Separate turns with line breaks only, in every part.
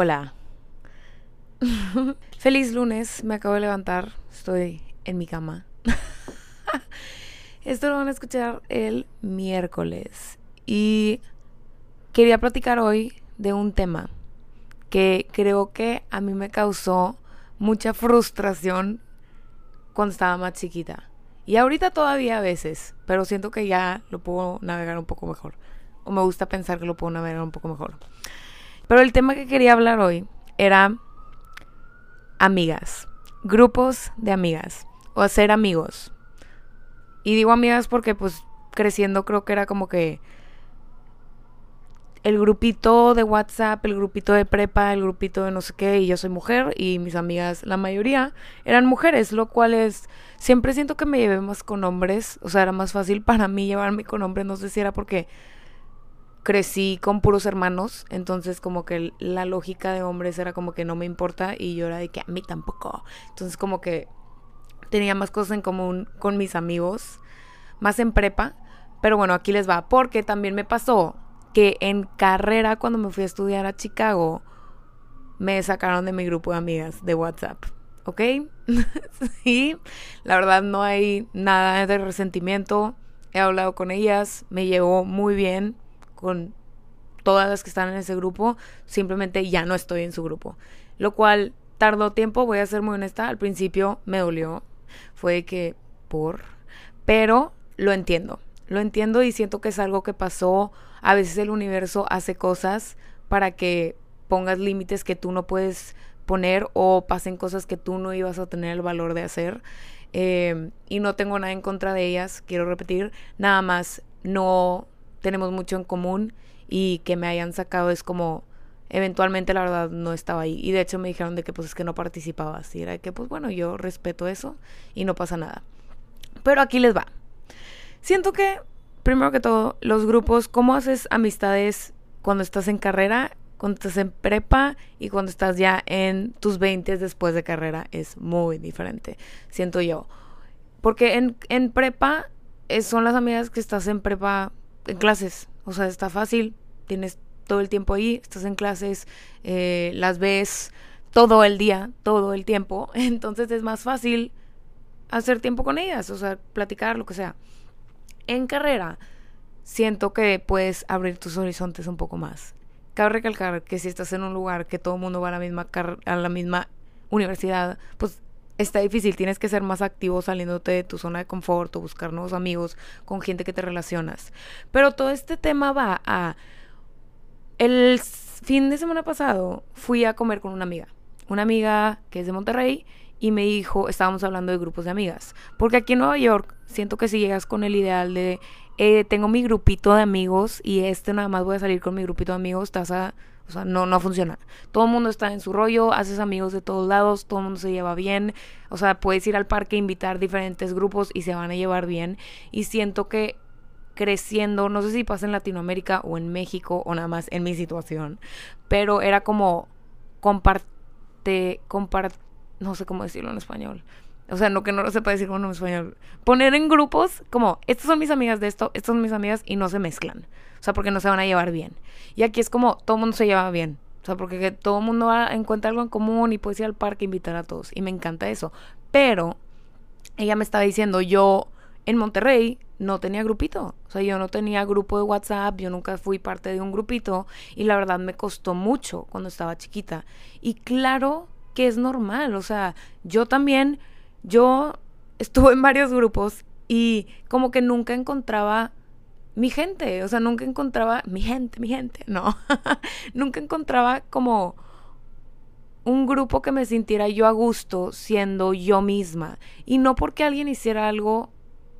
Hola. Feliz lunes, me acabo de levantar, estoy en mi cama. Esto lo van a escuchar el miércoles. Y quería platicar hoy de un tema que creo que a mí me causó mucha frustración cuando estaba más chiquita. Y ahorita todavía a veces, pero siento que ya lo puedo navegar un poco mejor. O me gusta pensar que lo puedo navegar un poco mejor. Pero el tema que quería hablar hoy era amigas, grupos de amigas o hacer amigos. Y digo amigas porque pues creciendo creo que era como que el grupito de WhatsApp, el grupito de prepa, el grupito de no sé qué, y yo soy mujer y mis amigas, la mayoría, eran mujeres, lo cual es, siempre siento que me llevé más con hombres, o sea, era más fácil para mí llevarme con hombres, no sé si era porque crecí con puros hermanos, entonces como que la lógica de hombres era como que no me importa y yo era de que a mí tampoco. Entonces como que tenía más cosas en común con mis amigos, más en prepa. Pero bueno, aquí les va, porque también me pasó que en carrera cuando me fui a estudiar a Chicago, me sacaron de mi grupo de amigas de WhatsApp. ¿Ok? sí, la verdad no hay nada de resentimiento. He hablado con ellas, me llevó muy bien con todas las que están en ese grupo, simplemente ya no estoy en su grupo. Lo cual tardó tiempo, voy a ser muy honesta, al principio me dolió, fue que por, pero lo entiendo, lo entiendo y siento que es algo que pasó, a veces el universo hace cosas para que pongas límites que tú no puedes poner o pasen cosas que tú no ibas a tener el valor de hacer. Eh, y no tengo nada en contra de ellas, quiero repetir, nada más no tenemos mucho en común y que me hayan sacado es como eventualmente la verdad no estaba ahí. Y de hecho me dijeron de que pues es que no participabas. Y era que pues bueno yo respeto eso y no pasa nada. Pero aquí les va. Siento que primero que todo los grupos cómo haces amistades cuando estás en carrera cuando estás en prepa y cuando estás ya en tus 20 después de carrera es muy diferente siento yo. Porque en, en prepa son las amigas que estás en prepa en clases. O sea, está fácil, tienes todo el tiempo ahí, estás en clases, eh, las ves todo el día, todo el tiempo. Entonces es más fácil hacer tiempo con ellas, o sea, platicar, lo que sea. En carrera, siento que puedes abrir tus horizontes un poco más. Cabe recalcar que si estás en un lugar que todo el mundo va a la misma, a la misma universidad, pues está difícil, tienes que ser más activo saliéndote de tu zona de confort o buscar nuevos amigos con gente que te relacionas. Pero todo este tema va a... El fin de semana pasado fui a comer con una amiga, una amiga que es de Monterrey y me dijo, estábamos hablando de grupos de amigas, porque aquí en Nueva York siento que si llegas con el ideal de, eh, tengo mi grupito de amigos y este nada más voy a salir con mi grupito de amigos, estás a o sea, no, no funciona. Todo el mundo está en su rollo, haces amigos de todos lados, todo el mundo se lleva bien. O sea, puedes ir al parque, invitar diferentes grupos y se van a llevar bien. Y siento que creciendo, no sé si pasa en Latinoamérica o en México o nada más en mi situación, pero era como comparte, comparte, no sé cómo decirlo en español. O sea, no que no lo sepa decir en español. Poner en grupos como, estas son mis amigas de esto, estas son mis amigas y no se mezclan. O sea, porque no se van a llevar bien. Y aquí es como, todo el mundo se lleva bien. O sea, porque todo el mundo va, encuentra algo en común y puedes ir al parque e invitar a todos. Y me encanta eso. Pero ella me estaba diciendo, yo en Monterrey no tenía grupito. O sea, yo no tenía grupo de WhatsApp, yo nunca fui parte de un grupito. Y la verdad me costó mucho cuando estaba chiquita. Y claro que es normal. O sea, yo también, yo estuve en varios grupos y como que nunca encontraba mi gente, o sea, nunca encontraba mi gente, mi gente, no, nunca encontraba como un grupo que me sintiera yo a gusto siendo yo misma. Y no porque alguien hiciera algo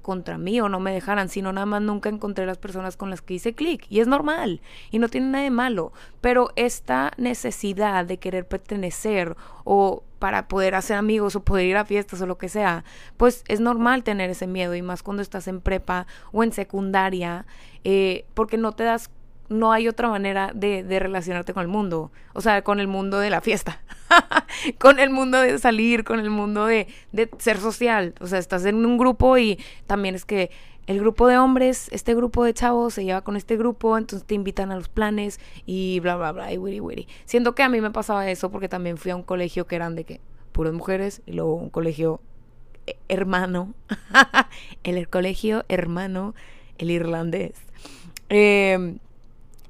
contra mí o no me dejaran, sino nada más nunca encontré las personas con las que hice clic. Y es normal, y no tiene nada de malo. Pero esta necesidad de querer pertenecer o para poder hacer amigos o poder ir a fiestas o lo que sea, pues es normal tener ese miedo y más cuando estás en prepa o en secundaria, eh, porque no te das no hay otra manera de, de, relacionarte con el mundo. O sea, con el mundo de la fiesta. con el mundo de salir, con el mundo de, de, ser social. O sea, estás en un grupo y también es que el grupo de hombres, este grupo de chavos se lleva con este grupo, entonces te invitan a los planes y bla, bla, bla, y wiri, wiri. Siento que a mí me pasaba eso porque también fui a un colegio que eran de que puras mujeres y luego un colegio hermano, el colegio hermano, el irlandés. Eh,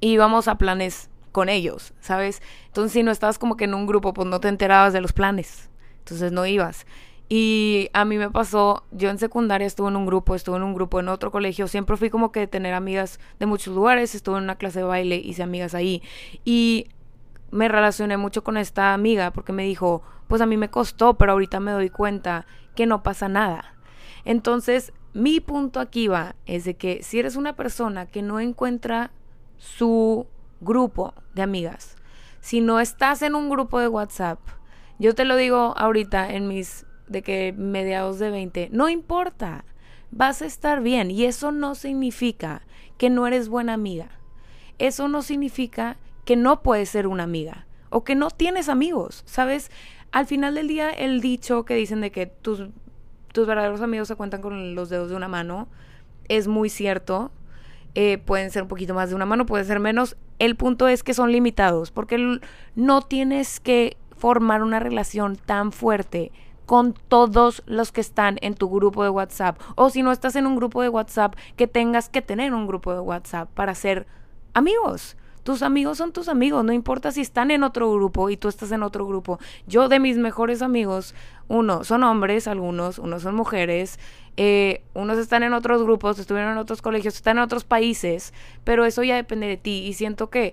íbamos a planes con ellos, ¿sabes? Entonces si no estabas como que en un grupo, pues no te enterabas de los planes, entonces no ibas. Y a mí me pasó, yo en secundaria estuve en un grupo, estuve en un grupo en otro colegio, siempre fui como que tener amigas de muchos lugares, estuve en una clase de baile, hice amigas ahí. Y me relacioné mucho con esta amiga porque me dijo, pues a mí me costó, pero ahorita me doy cuenta que no pasa nada. Entonces, mi punto aquí va, es de que si eres una persona que no encuentra su grupo de amigas, si no estás en un grupo de WhatsApp, yo te lo digo ahorita en mis de que mediados de 20, no importa, vas a estar bien y eso no significa que no eres buena amiga. Eso no significa que no puedes ser una amiga o que no tienes amigos, ¿sabes? Al final del día el dicho que dicen de que tus, tus verdaderos amigos se cuentan con los dedos de una mano es muy cierto. Eh, pueden ser un poquito más de una mano, pueden ser menos. El punto es que son limitados porque no tienes que formar una relación tan fuerte con todos los que están en tu grupo de WhatsApp. O si no estás en un grupo de WhatsApp, que tengas que tener un grupo de WhatsApp para ser amigos. Tus amigos son tus amigos, no importa si están en otro grupo y tú estás en otro grupo. Yo de mis mejores amigos, uno son hombres, algunos, unos son mujeres, eh, unos están en otros grupos, estuvieron en otros colegios, están en otros países, pero eso ya depende de ti y siento que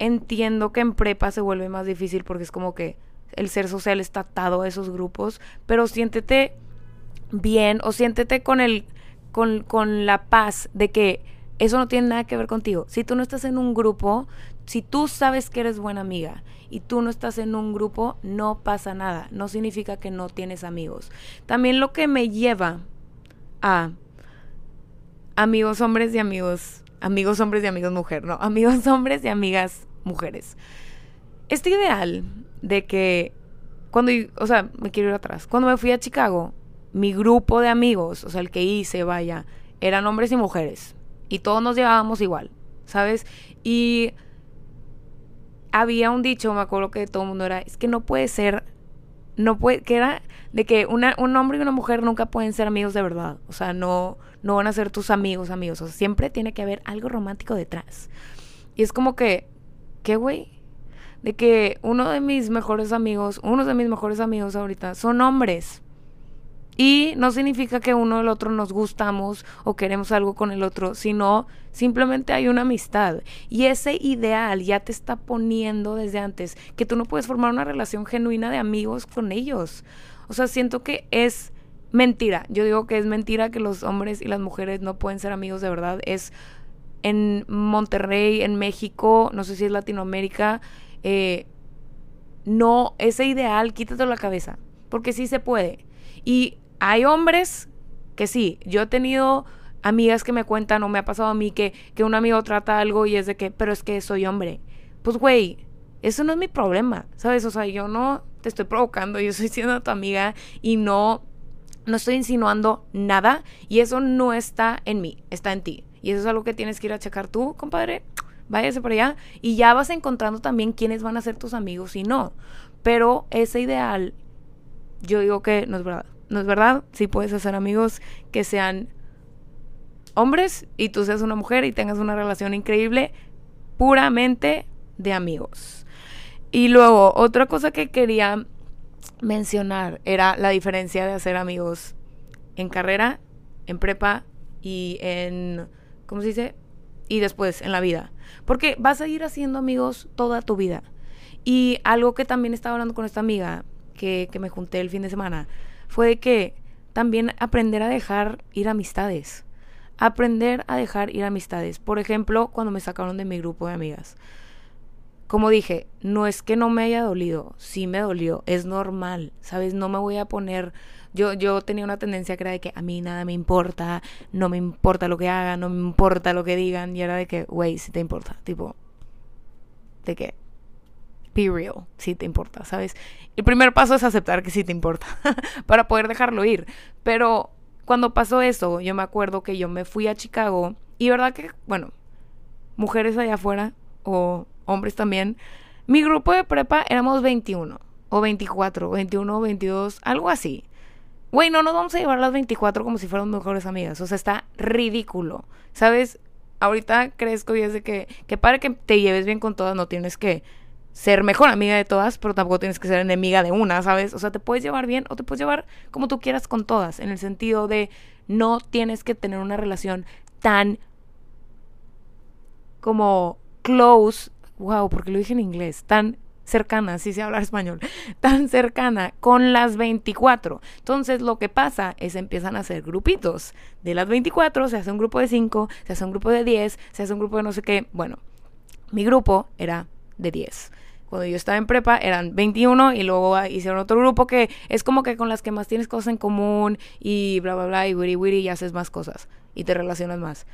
entiendo que en prepa se vuelve más difícil porque es como que el ser social está atado a esos grupos, pero siéntete bien o siéntete con el con, con la paz de que eso no tiene nada que ver contigo. Si tú no estás en un grupo, si tú sabes que eres buena amiga y tú no estás en un grupo, no pasa nada. No significa que no tienes amigos. También lo que me lleva a amigos hombres y amigos, amigos hombres y amigos mujeres, no, amigos hombres y amigas mujeres. Este ideal de que cuando, o sea, me quiero ir atrás, cuando me fui a Chicago, mi grupo de amigos, o sea, el que hice, vaya, eran hombres y mujeres. Y todos nos llevábamos igual, ¿sabes? Y había un dicho, me acuerdo que todo el mundo era, es que no puede ser, no puede, que era de que un hombre y una mujer nunca pueden ser amigos de verdad. O sea, no, no van a ser tus amigos, amigos. O sea, siempre tiene que haber algo romántico detrás. Y es como que, ¿qué güey? de que uno de mis mejores amigos, uno de mis mejores amigos ahorita son hombres. Y no significa que uno del otro nos gustamos o queremos algo con el otro, sino simplemente hay una amistad. Y ese ideal ya te está poniendo desde antes que tú no puedes formar una relación genuina de amigos con ellos. O sea, siento que es mentira. Yo digo que es mentira que los hombres y las mujeres no pueden ser amigos de verdad. Es en Monterrey, en México, no sé si es Latinoamérica, eh, no, ese ideal, quítatelo la cabeza, porque sí se puede. Y hay hombres que sí, yo he tenido amigas que me cuentan o me ha pasado a mí que, que un amigo trata algo y es de que, pero es que soy hombre. Pues güey, eso no es mi problema, ¿sabes? O sea, yo no te estoy provocando, yo estoy siendo tu amiga y no, no estoy insinuando nada y eso no está en mí, está en ti. Y eso es algo que tienes que ir a checar tú, compadre váyase por allá y ya vas encontrando también quiénes van a ser tus amigos y no. Pero ese ideal, yo digo que no es verdad. No es verdad, si puedes hacer amigos que sean hombres y tú seas una mujer y tengas una relación increíble puramente de amigos. Y luego, otra cosa que quería mencionar era la diferencia de hacer amigos en carrera, en prepa y en, ¿cómo se dice? y después en la vida. Porque vas a ir haciendo amigos toda tu vida. Y algo que también estaba hablando con esta amiga que, que me junté el fin de semana fue de que también aprender a dejar ir amistades. Aprender a dejar ir amistades. Por ejemplo, cuando me sacaron de mi grupo de amigas. Como dije, no es que no me haya dolido, sí me dolió, es normal, ¿sabes? No me voy a poner yo, yo tenía una tendencia que era de que a mí nada me importa, no me importa lo que hagan, no me importa lo que digan. Y era de que, güey, si te importa. Tipo, de que, be real, si te importa, ¿sabes? El primer paso es aceptar que sí te importa, para poder dejarlo ir. Pero cuando pasó eso, yo me acuerdo que yo me fui a Chicago y verdad que, bueno, mujeres allá afuera o hombres también, mi grupo de prepa éramos 21 o 24, 21 o 22, algo así. Güey, no nos vamos a llevar las 24 como si fueran mejores amigas. O sea, está ridículo. ¿Sabes? Ahorita crezco y es de que, que para que te lleves bien con todas, no tienes que ser mejor amiga de todas, pero tampoco tienes que ser enemiga de una, ¿sabes? O sea, te puedes llevar bien o te puedes llevar como tú quieras con todas, en el sentido de no tienes que tener una relación tan como close, wow, porque lo dije en inglés, tan cercana, si se habla español, tan cercana con las 24. Entonces lo que pasa es empiezan a hacer grupitos. De las 24 se hace un grupo de 5, se hace un grupo de 10, se hace un grupo de no sé qué. Bueno, mi grupo era de 10. Cuando yo estaba en prepa eran 21 y luego hicieron otro grupo que es como que con las que más tienes cosas en común y bla, bla, bla, y wiri, wiri, y haces más cosas y te relacionas más.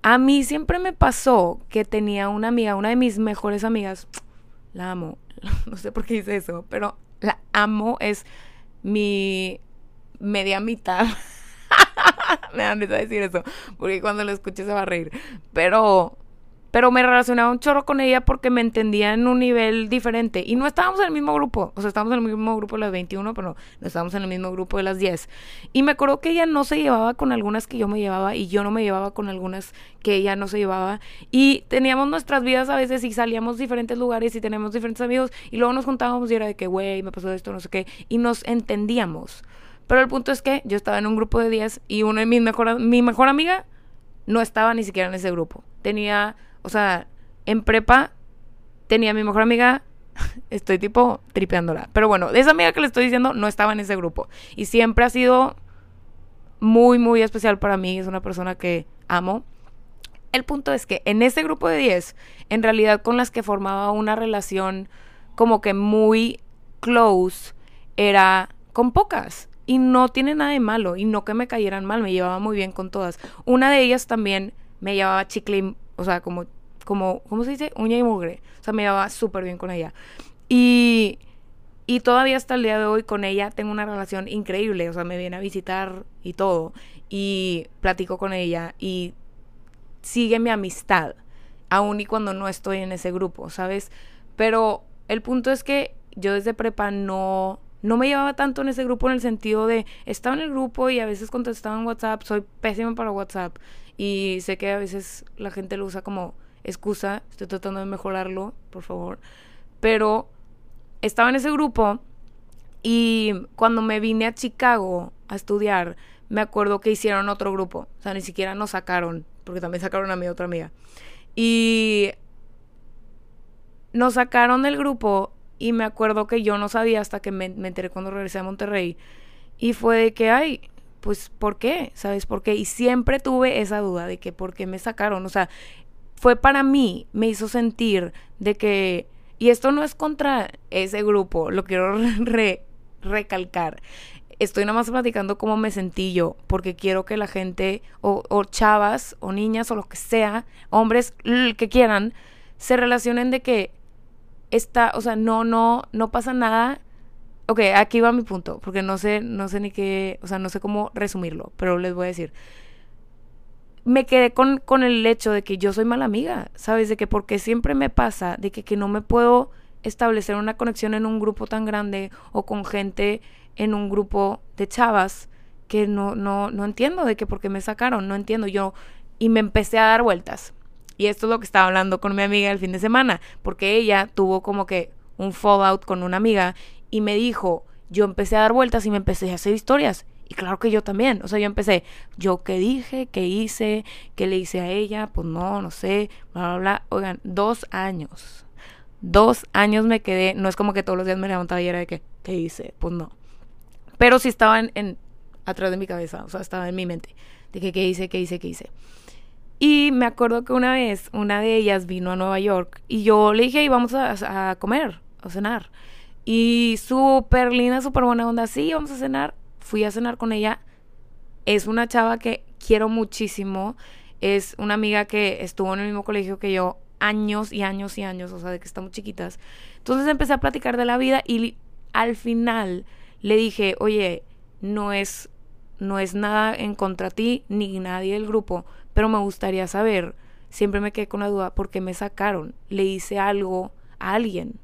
A mí siempre me pasó que tenía una amiga, una de mis mejores amigas, la amo, no sé por qué hice eso, pero la amo, es mi media mitad. me dan a decir eso, porque cuando lo escuche se va a reír. Pero pero me relacionaba un chorro con ella porque me entendía en un nivel diferente. Y no estábamos en el mismo grupo. O sea, estábamos en el mismo grupo de las 21, pero no estábamos en el mismo grupo de las 10. Y me acuerdo que ella no se llevaba con algunas que yo me llevaba y yo no me llevaba con algunas que ella no se llevaba. Y teníamos nuestras vidas a veces y salíamos diferentes lugares y teníamos diferentes amigos. Y luego nos juntábamos y era de que, güey, me pasó esto, no sé qué. Y nos entendíamos. Pero el punto es que yo estaba en un grupo de 10 y una de mis mejor, mi mejor amiga no estaba ni siquiera en ese grupo. Tenía o sea, en prepa tenía a mi mejor amiga, estoy tipo tripeándola. Pero bueno, esa amiga que le estoy diciendo no estaba en ese grupo. Y siempre ha sido muy, muy especial para mí. Es una persona que amo. El punto es que en ese grupo de 10, en realidad con las que formaba una relación como que muy close, era con pocas. Y no tiene nada de malo. Y no que me cayeran mal, me llevaba muy bien con todas. Una de ellas también me llevaba chicle, o sea, como como, ¿cómo se dice? Uña y mugre. O sea, me llevaba súper bien con ella. Y, y todavía hasta el día de hoy con ella tengo una relación increíble. O sea, me viene a visitar y todo. Y platico con ella y sigue mi amistad. Aún y cuando no estoy en ese grupo, ¿sabes? Pero el punto es que yo desde prepa no, no me llevaba tanto en ese grupo en el sentido de estaba en el grupo y a veces contestaba en WhatsApp, soy pésima para WhatsApp y sé que a veces la gente lo usa como excusa, estoy tratando de mejorarlo, por favor. Pero estaba en ese grupo y cuando me vine a Chicago a estudiar, me acuerdo que hicieron otro grupo. O sea, ni siquiera nos sacaron, porque también sacaron a mi otra amiga. Y nos sacaron del grupo y me acuerdo que yo no sabía hasta que me, enteré cuando regresé a Monterrey. Y fue de que, ay, pues, ¿por qué? ¿Sabes por qué? Y siempre tuve esa duda de que por qué me sacaron. O sea, fue para mí, me hizo sentir de que, y esto no es contra ese grupo, lo quiero recalcar. Estoy nada más platicando cómo me sentí yo, porque quiero que la gente, o, o chavas, o niñas, o lo que sea, hombres, que quieran, se relacionen de que está, o sea, no, no, no pasa nada. Ok, aquí va mi punto, porque no sé, no sé ni qué, o sea, no sé cómo resumirlo, pero les voy a decir me quedé con, con, el hecho de que yo soy mala amiga, ¿sabes? De que porque siempre me pasa, de que, que no me puedo establecer una conexión en un grupo tan grande o con gente en un grupo de chavas que no, no, no entiendo de que por qué me sacaron, no entiendo yo. Y me empecé a dar vueltas. Y esto es lo que estaba hablando con mi amiga el fin de semana, porque ella tuvo como que un fallout con una amiga y me dijo, yo empecé a dar vueltas y me empecé a hacer historias. Y claro que yo también. O sea, yo empecé, yo qué dije, qué hice, qué le hice a ella, pues no, no sé, bla, bla, bla. Oigan, dos años. Dos años me quedé, no es como que todos los días me levantaba y era de que, ¿qué hice? Pues no. Pero sí estaba en, atrás de mi cabeza, o sea, estaba en mi mente, de que qué hice, qué hice, qué hice. Y me acuerdo que una vez una de ellas vino a Nueva York y yo le dije, y vamos a, a comer, a cenar. Y súper linda, súper buena onda, sí, vamos a cenar fui a cenar con ella. Es una chava que quiero muchísimo. Es una amiga que estuvo en el mismo colegio que yo años y años y años, o sea, de que estamos chiquitas. Entonces empecé a platicar de la vida y al final le dije, oye, no es, no es nada en contra ti ni nadie del grupo, pero me gustaría saber, siempre me quedé con la duda, ¿por qué me sacaron? ¿Le hice algo a alguien?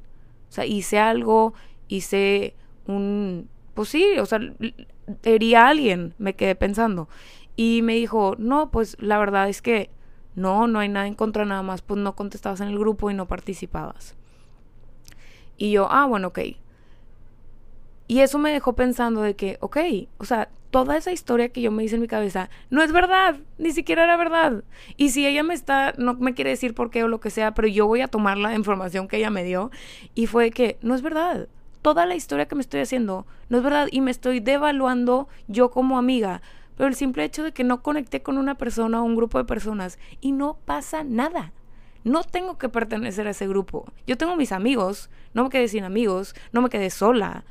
Sea, hice algo, hice un... Pues sí, o sea, hería a alguien, me quedé pensando. Y me dijo, no, pues la verdad es que no, no hay nada en contra, nada más, pues no contestabas en el grupo y no participabas. Y yo, ah, bueno, ok. Y eso me dejó pensando de que, ok, o sea, toda esa historia que yo me hice en mi cabeza no es verdad, ni siquiera era verdad. Y si ella me está, no me quiere decir por qué o lo que sea, pero yo voy a tomar la información que ella me dio y fue que no es verdad. Toda la historia que me estoy haciendo no es verdad y me estoy devaluando yo como amiga. Pero el simple hecho de que no conecté con una persona o un grupo de personas y no pasa nada. No tengo que pertenecer a ese grupo. Yo tengo mis amigos, no me quedé sin amigos, no me quedé sola.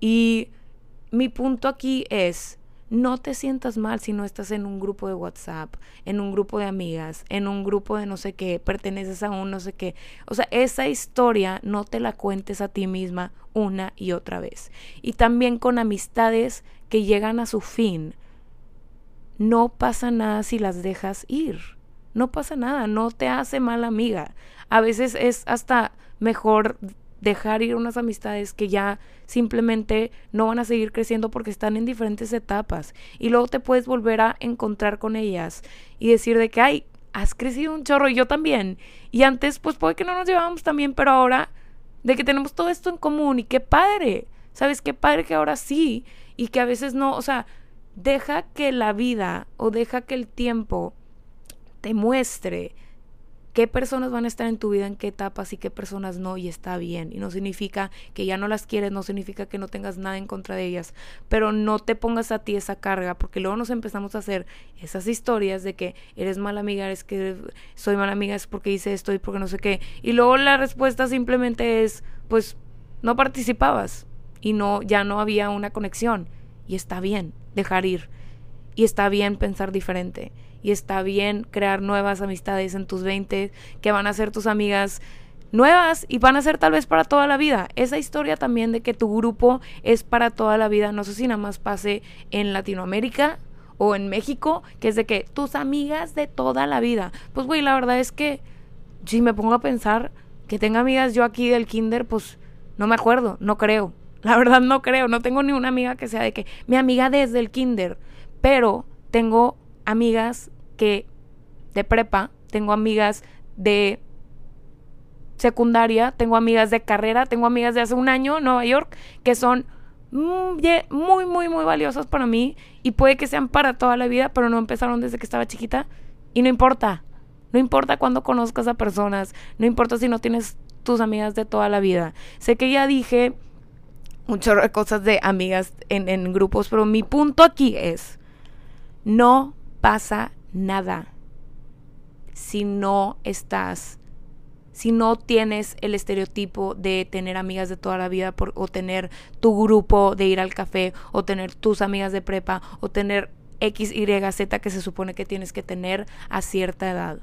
Y mi punto aquí es, no te sientas mal si no estás en un grupo de WhatsApp, en un grupo de amigas, en un grupo de no sé qué, perteneces a un no sé qué. O sea, esa historia no te la cuentes a ti misma una y otra vez. Y también con amistades que llegan a su fin. No pasa nada si las dejas ir no pasa nada, no te hace mala amiga. A veces es hasta mejor dejar ir unas amistades que ya simplemente no van a seguir creciendo porque están en diferentes etapas. Y luego te puedes volver a encontrar con ellas y decir de que ay, has crecido un chorro y yo también. Y antes pues puede que no nos llevábamos tan bien pero ahora de que tenemos todo esto en común y qué padre, sabes qué padre que ahora sí y que a veces no, o sea, deja que la vida o deja que el tiempo te muestre qué personas van a estar en tu vida, en qué etapas y qué personas no, y está bien. Y no significa que ya no las quieres, no significa que no tengas nada en contra de ellas, pero no te pongas a ti esa carga, porque luego nos empezamos a hacer esas historias de que eres mala amiga, es que soy mala amiga, es porque hice esto y porque no sé qué. Y luego la respuesta simplemente es, pues, no participabas y no, ya no había una conexión. Y está bien dejar ir. Y está bien pensar diferente y está bien crear nuevas amistades en tus 20 que van a ser tus amigas nuevas y van a ser tal vez para toda la vida. Esa historia también de que tu grupo es para toda la vida, no sé si nada más pase en Latinoamérica o en México, que es de que tus amigas de toda la vida. Pues güey, la verdad es que si me pongo a pensar que tenga amigas yo aquí del kinder, pues no me acuerdo, no creo. La verdad no creo, no tengo ni una amiga que sea de que mi amiga desde el kinder, pero tengo amigas que de prepa, tengo amigas de secundaria, tengo amigas de carrera, tengo amigas de hace un año en Nueva York que son muy, muy, muy valiosas para mí y puede que sean para toda la vida, pero no empezaron desde que estaba chiquita y no importa. No importa cuando conozcas a personas, no importa si no tienes tus amigas de toda la vida. Sé que ya dije muchas cosas de amigas en, en grupos, pero mi punto aquí es, no pasa nada si no estás, si no tienes el estereotipo de tener amigas de toda la vida por, o tener tu grupo de ir al café o tener tus amigas de prepa o tener X, Y, Z que se supone que tienes que tener a cierta edad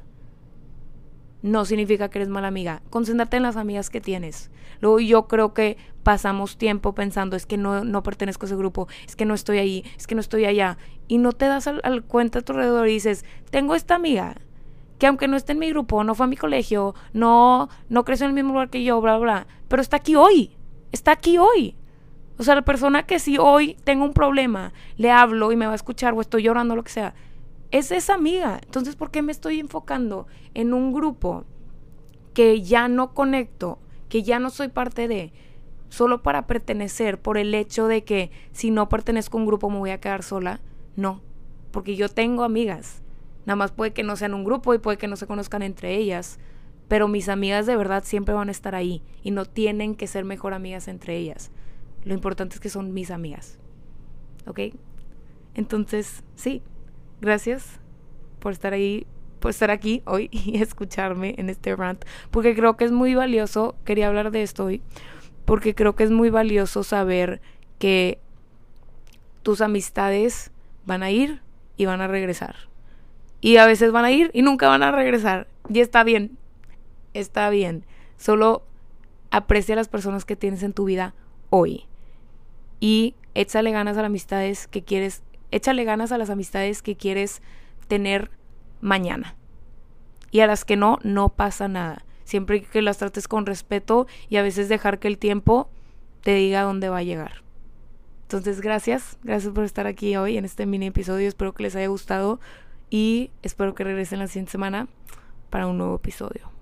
no significa que eres mala amiga. Concéntrate en las amigas que tienes. Luego yo creo que pasamos tiempo pensando, es que no, no pertenezco a ese grupo, es que no estoy ahí, es que no estoy allá. Y no te das al, cuenta a tu alrededor y dices, tengo esta amiga que aunque no esté en mi grupo, no fue a mi colegio, no, no creció en el mismo lugar que yo, bla, bla, pero está aquí hoy, está aquí hoy. O sea, la persona que si hoy tengo un problema, le hablo y me va a escuchar o estoy llorando, lo que sea, es esa amiga. Entonces, ¿por qué me estoy enfocando en un grupo que ya no conecto, que ya no soy parte de, solo para pertenecer por el hecho de que si no pertenezco a un grupo me voy a quedar sola? No, porque yo tengo amigas. Nada más puede que no sean un grupo y puede que no se conozcan entre ellas, pero mis amigas de verdad siempre van a estar ahí y no tienen que ser mejor amigas entre ellas. Lo importante es que son mis amigas. ¿Ok? Entonces, sí, Gracias por estar ahí, por estar aquí hoy y escucharme en este rant, porque creo que es muy valioso, quería hablar de esto hoy, porque creo que es muy valioso saber que tus amistades van a ir y van a regresar. Y a veces van a ir y nunca van a regresar. Y está bien, está bien. Solo aprecia a las personas que tienes en tu vida hoy. Y échale ganas a las amistades que quieres échale ganas a las amistades que quieres tener mañana. Y a las que no, no pasa nada. Siempre que las trates con respeto y a veces dejar que el tiempo te diga dónde va a llegar. Entonces, gracias. Gracias por estar aquí hoy en este mini episodio. Espero que les haya gustado y espero que regresen la siguiente semana para un nuevo episodio.